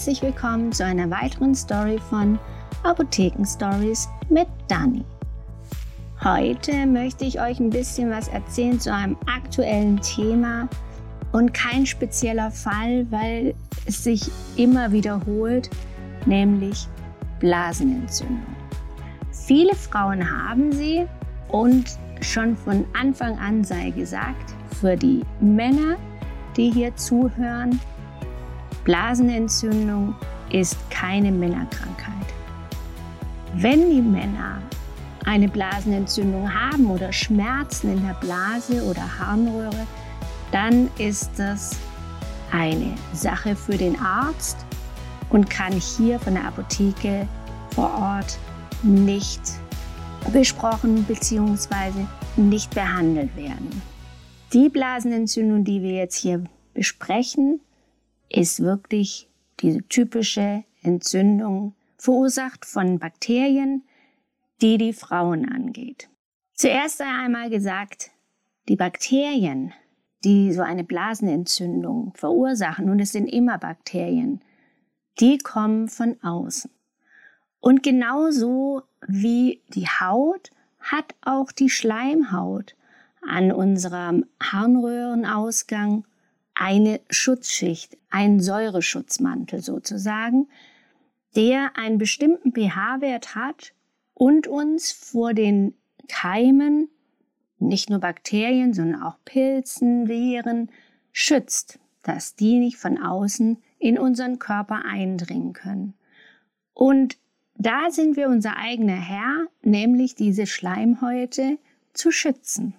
Herzlich willkommen zu einer weiteren Story von Apotheken Stories mit Dani. Heute möchte ich euch ein bisschen was erzählen zu einem aktuellen Thema und kein spezieller Fall, weil es sich immer wiederholt, nämlich Blasenentzündung. Viele Frauen haben sie und schon von Anfang an sei gesagt, für die Männer, die hier zuhören, Blasenentzündung ist keine Männerkrankheit. Wenn die Männer eine Blasenentzündung haben oder Schmerzen in der Blase oder Harnröhre, dann ist das eine Sache für den Arzt und kann hier von der Apotheke vor Ort nicht besprochen bzw. nicht behandelt werden. Die Blasenentzündung, die wir jetzt hier besprechen, ist wirklich diese typische Entzündung, verursacht von Bakterien, die die Frauen angeht. Zuerst einmal gesagt, die Bakterien, die so eine Blasenentzündung verursachen, und es sind immer Bakterien, die kommen von außen. Und genauso wie die Haut hat auch die Schleimhaut an unserem Harnröhrenausgang eine Schutzschicht, einen Säureschutzmantel sozusagen, der einen bestimmten pH-Wert hat und uns vor den Keimen, nicht nur Bakterien, sondern auch Pilzen, Viren, schützt, dass die nicht von außen in unseren Körper eindringen können. Und da sind wir unser eigener Herr, nämlich diese Schleimhäute zu schützen.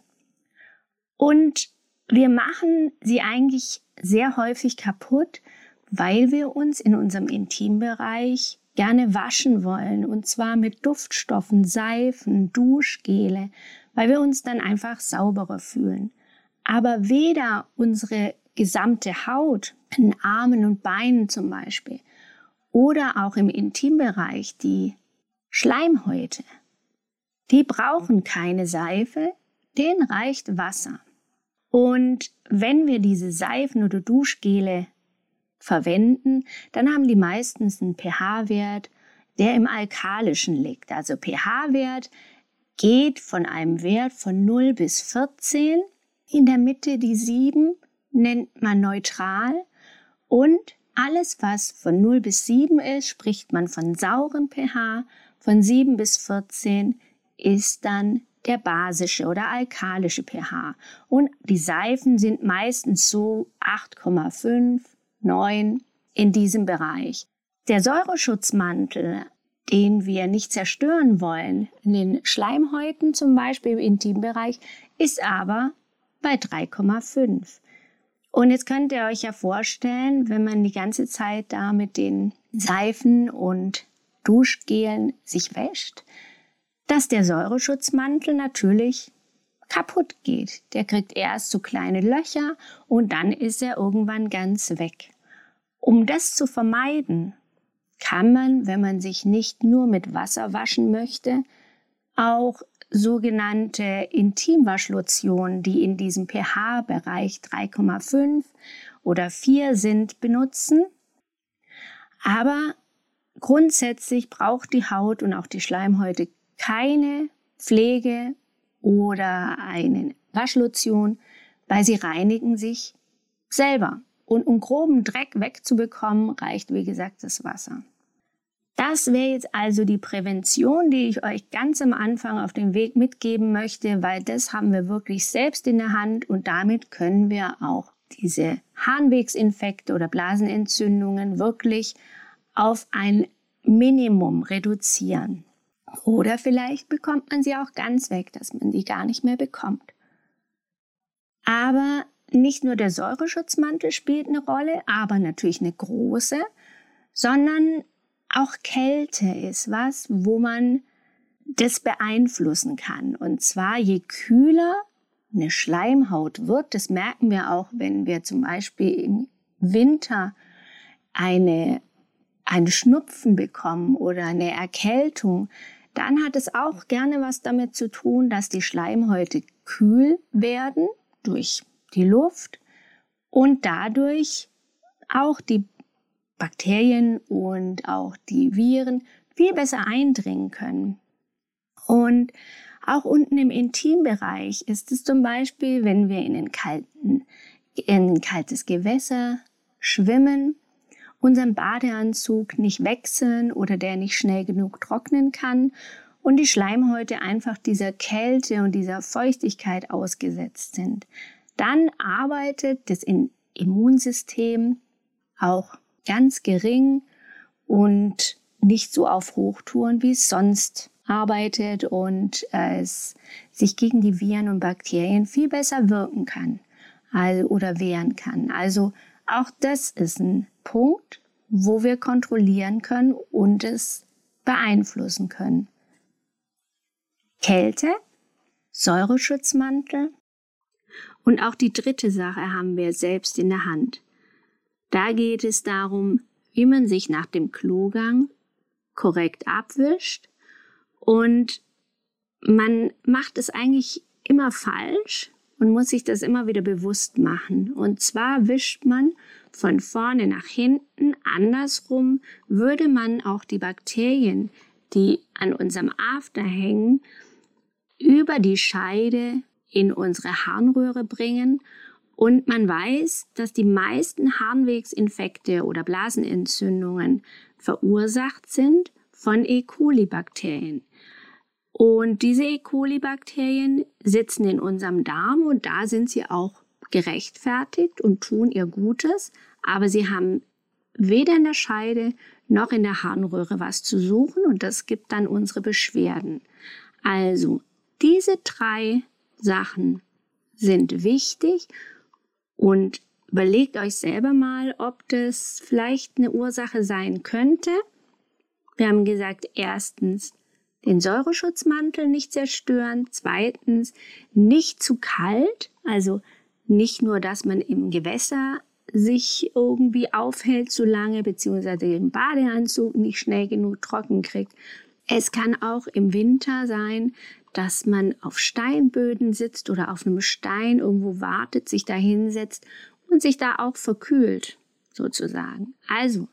Und wir machen sie eigentlich sehr häufig kaputt, weil wir uns in unserem Intimbereich gerne waschen wollen und zwar mit Duftstoffen, Seifen, Duschgele, weil wir uns dann einfach sauberer fühlen. Aber weder unsere gesamte Haut, in Armen und Beinen zum Beispiel, oder auch im Intimbereich die Schleimhäute, die brauchen keine Seife, denen reicht Wasser. Und wenn wir diese Seifen oder Duschgele verwenden, dann haben die meistens einen pH-Wert, der im Alkalischen liegt. Also pH-Wert geht von einem Wert von 0 bis 14. In der Mitte die 7 nennt man neutral und alles, was von 0 bis 7 ist, spricht man von saurem pH. Von 7 bis 14 ist dann der basische oder alkalische pH. Und die Seifen sind meistens so 8,5, 9 in diesem Bereich. Der Säureschutzmantel, den wir nicht zerstören wollen, in den Schleimhäuten zum Beispiel im Intimbereich, ist aber bei 3,5. Und jetzt könnt ihr euch ja vorstellen, wenn man die ganze Zeit da mit den Seifen und Duschgelen sich wäscht, dass der Säureschutzmantel natürlich kaputt geht. Der kriegt erst so kleine Löcher und dann ist er irgendwann ganz weg. Um das zu vermeiden, kann man, wenn man sich nicht nur mit Wasser waschen möchte, auch sogenannte Intimwaschlotionen, die in diesem pH-Bereich 3,5 oder 4 sind, benutzen. Aber grundsätzlich braucht die Haut und auch die Schleimhäute keine Pflege oder eine Waschlotion, weil sie reinigen sich selber. Und um groben Dreck wegzubekommen, reicht wie gesagt das Wasser. Das wäre jetzt also die Prävention, die ich euch ganz am Anfang auf den Weg mitgeben möchte, weil das haben wir wirklich selbst in der Hand und damit können wir auch diese Harnwegsinfekte oder Blasenentzündungen wirklich auf ein Minimum reduzieren. Oder vielleicht bekommt man sie auch ganz weg, dass man die gar nicht mehr bekommt. Aber nicht nur der Säureschutzmantel spielt eine Rolle, aber natürlich eine große, sondern auch Kälte ist was, wo man das beeinflussen kann. Und zwar je kühler eine Schleimhaut wird, das merken wir auch, wenn wir zum Beispiel im Winter eine, eine Schnupfen bekommen oder eine Erkältung, dann hat es auch gerne was damit zu tun, dass die Schleimhäute kühl werden durch die Luft und dadurch auch die Bakterien und auch die Viren viel besser eindringen können. Und auch unten im Intimbereich ist es zum Beispiel, wenn wir in, kalten, in ein kaltes Gewässer schwimmen, unseren Badeanzug nicht wechseln oder der nicht schnell genug trocknen kann und die Schleimhäute einfach dieser Kälte und dieser Feuchtigkeit ausgesetzt sind. Dann arbeitet das Immunsystem auch ganz gering und nicht so auf Hochtouren, wie es sonst arbeitet und es sich gegen die Viren und Bakterien viel besser wirken kann oder wehren kann. Also auch das ist ein Punkt, wo wir kontrollieren können und es beeinflussen können. Kälte, Säureschutzmantel und auch die dritte Sache haben wir selbst in der Hand. Da geht es darum, wie man sich nach dem Klogang korrekt abwischt und man macht es eigentlich immer falsch und muss sich das immer wieder bewusst machen. Und zwar wischt man von vorne nach hinten, andersrum würde man auch die Bakterien, die an unserem After hängen, über die Scheide in unsere Harnröhre bringen und man weiß, dass die meisten Harnwegsinfekte oder Blasenentzündungen verursacht sind von E. coli-Bakterien. Und diese E. coli-Bakterien sitzen in unserem Darm und da sind sie auch gerechtfertigt und tun ihr Gutes, aber sie haben weder in der Scheide noch in der Harnröhre was zu suchen und das gibt dann unsere Beschwerden. Also, diese drei Sachen sind wichtig und überlegt euch selber mal, ob das vielleicht eine Ursache sein könnte. Wir haben gesagt, erstens den Säureschutzmantel nicht zerstören, zweitens nicht zu kalt, also nicht nur, dass man im Gewässer sich irgendwie aufhält zu lange, beziehungsweise den Badeanzug nicht schnell genug trocken kriegt. Es kann auch im Winter sein, dass man auf Steinböden sitzt oder auf einem Stein irgendwo wartet, sich da hinsetzt und sich da auch verkühlt, sozusagen. Also,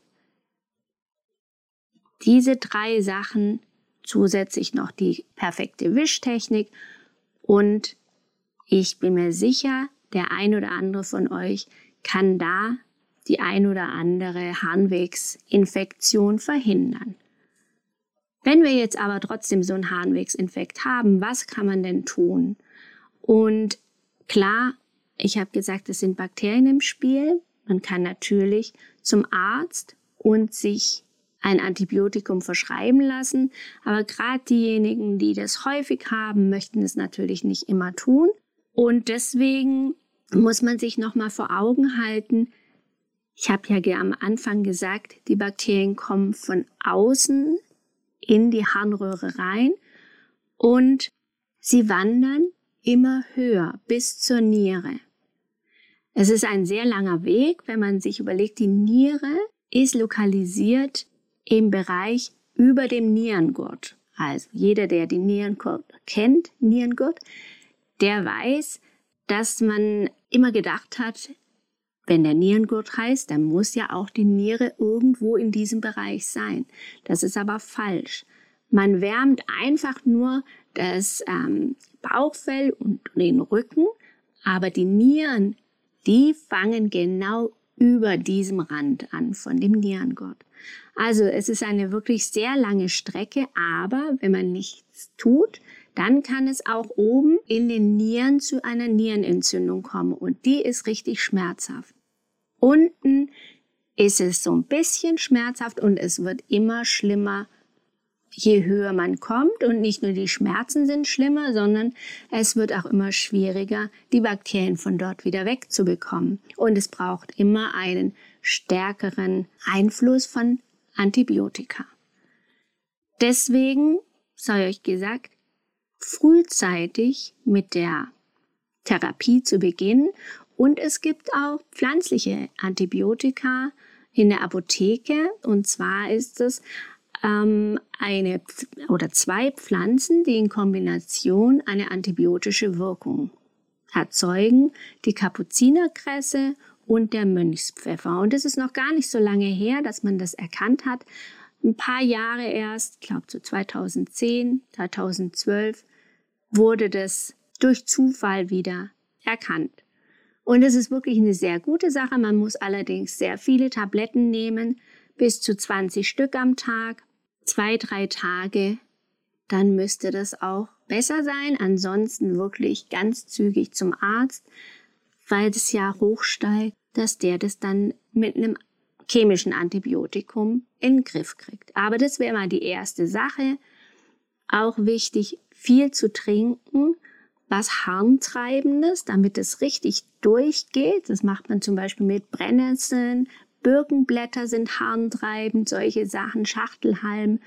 diese drei Sachen, zusätzlich noch die perfekte Wischtechnik und ich bin mir sicher, der ein oder andere von euch kann da die ein oder andere Harnwegsinfektion verhindern. Wenn wir jetzt aber trotzdem so einen Harnwegsinfekt haben, was kann man denn tun? Und klar, ich habe gesagt, es sind Bakterien im Spiel. Man kann natürlich zum Arzt und sich ein Antibiotikum verschreiben lassen. Aber gerade diejenigen, die das häufig haben, möchten es natürlich nicht immer tun. Und deswegen muss man sich nochmal vor Augen halten, ich habe ja am Anfang gesagt, die Bakterien kommen von außen in die Harnröhre rein und sie wandern immer höher bis zur Niere. Es ist ein sehr langer Weg, wenn man sich überlegt, die Niere ist lokalisiert im Bereich über dem Nierengurt. Also jeder, der die Nierengurt kennt, Nierengurt, der weiß, dass man immer gedacht hat, wenn der Nierengurt heißt, dann muss ja auch die Niere irgendwo in diesem Bereich sein. Das ist aber falsch. Man wärmt einfach nur das ähm, Bauchfell und den Rücken, aber die Nieren, die fangen genau über diesem Rand an von dem Nierengurt. Also es ist eine wirklich sehr lange Strecke, aber wenn man nichts tut, dann kann es auch oben in den Nieren zu einer Nierenentzündung kommen und die ist richtig schmerzhaft. Unten ist es so ein bisschen schmerzhaft und es wird immer schlimmer, je höher man kommt. Und nicht nur die Schmerzen sind schlimmer, sondern es wird auch immer schwieriger, die Bakterien von dort wieder wegzubekommen. Und es braucht immer einen stärkeren Einfluss von Antibiotika. Deswegen sei euch gesagt, frühzeitig mit der Therapie zu beginnen. Und es gibt auch pflanzliche Antibiotika in der Apotheke. Und zwar ist es ähm, eine oder zwei Pflanzen, die in Kombination eine antibiotische Wirkung erzeugen. Die Kapuzinerkresse und der Mönchspfeffer. Und es ist noch gar nicht so lange her, dass man das erkannt hat. Ein paar Jahre erst, ich glaube so 2010, 2012, wurde das durch Zufall wieder erkannt. Und es ist wirklich eine sehr gute Sache. Man muss allerdings sehr viele Tabletten nehmen, bis zu 20 Stück am Tag, zwei, drei Tage. Dann müsste das auch besser sein. Ansonsten wirklich ganz zügig zum Arzt, weil das ja hochsteigt, dass der das dann mit einem chemischen Antibiotikum in den Griff kriegt. Aber das wäre mal die erste Sache. Auch wichtig, viel zu trinken, was Harntreibendes, damit es richtig durchgeht. Das macht man zum Beispiel mit Brennnesseln, Birkenblätter sind harntreibend, solche Sachen, Schachtelhalm.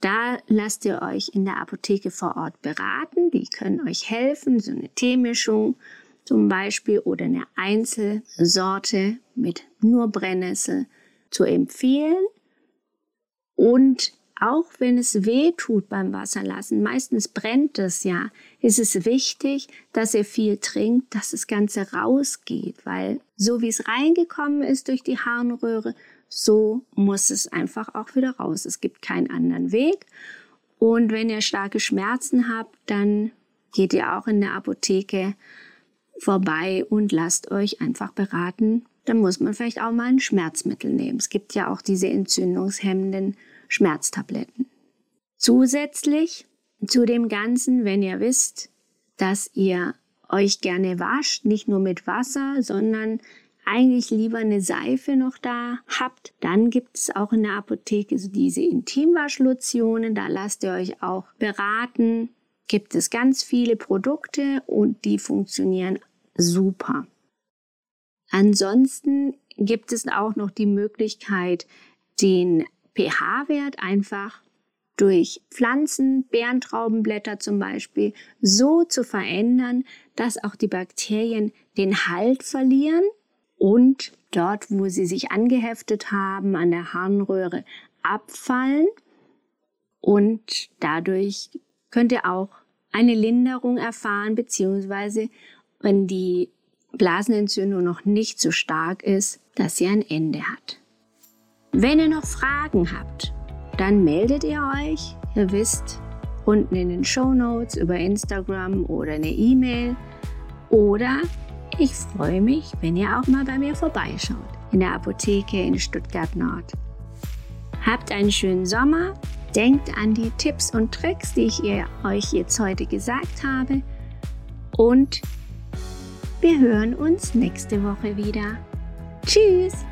Da lasst ihr euch in der Apotheke vor Ort beraten. Die können euch helfen, so eine Teemischung zum Beispiel oder eine Einzelsorte mit nur Brennnessel zu empfehlen. Und auch wenn es weh tut beim Wasserlassen, meistens brennt es ja, ist es wichtig, dass ihr viel trinkt, dass das Ganze rausgeht, weil so wie es reingekommen ist durch die Harnröhre, so muss es einfach auch wieder raus. Es gibt keinen anderen Weg. Und wenn ihr starke Schmerzen habt, dann geht ihr auch in der Apotheke vorbei und lasst euch einfach beraten. Dann muss man vielleicht auch mal ein Schmerzmittel nehmen. Es gibt ja auch diese entzündungshemmenden Schmerztabletten. Zusätzlich zu dem Ganzen, wenn ihr wisst, dass ihr euch gerne wascht, nicht nur mit Wasser, sondern eigentlich lieber eine Seife noch da habt, dann gibt es auch in der Apotheke so diese Intimwaschlotionen, da lasst ihr euch auch beraten. Gibt es ganz viele Produkte und die funktionieren super. Ansonsten gibt es auch noch die Möglichkeit, den pH-Wert einfach durch Pflanzen, Bärentraubenblätter zum Beispiel, so zu verändern, dass auch die Bakterien den Halt verlieren und dort, wo sie sich angeheftet haben, an der Harnröhre abfallen. Und dadurch könnt ihr auch eine Linderung erfahren, beziehungsweise wenn die Blasenentzündung noch nicht so stark ist, dass sie ein Ende hat. Wenn ihr noch Fragen habt, dann meldet ihr euch. Ihr wisst, unten in den Show Notes über Instagram oder eine E-Mail. Oder ich freue mich, wenn ihr auch mal bei mir vorbeischaut in der Apotheke in Stuttgart Nord. Habt einen schönen Sommer. Denkt an die Tipps und Tricks, die ich ihr euch jetzt heute gesagt habe. Und wir hören uns nächste Woche wieder. Tschüss!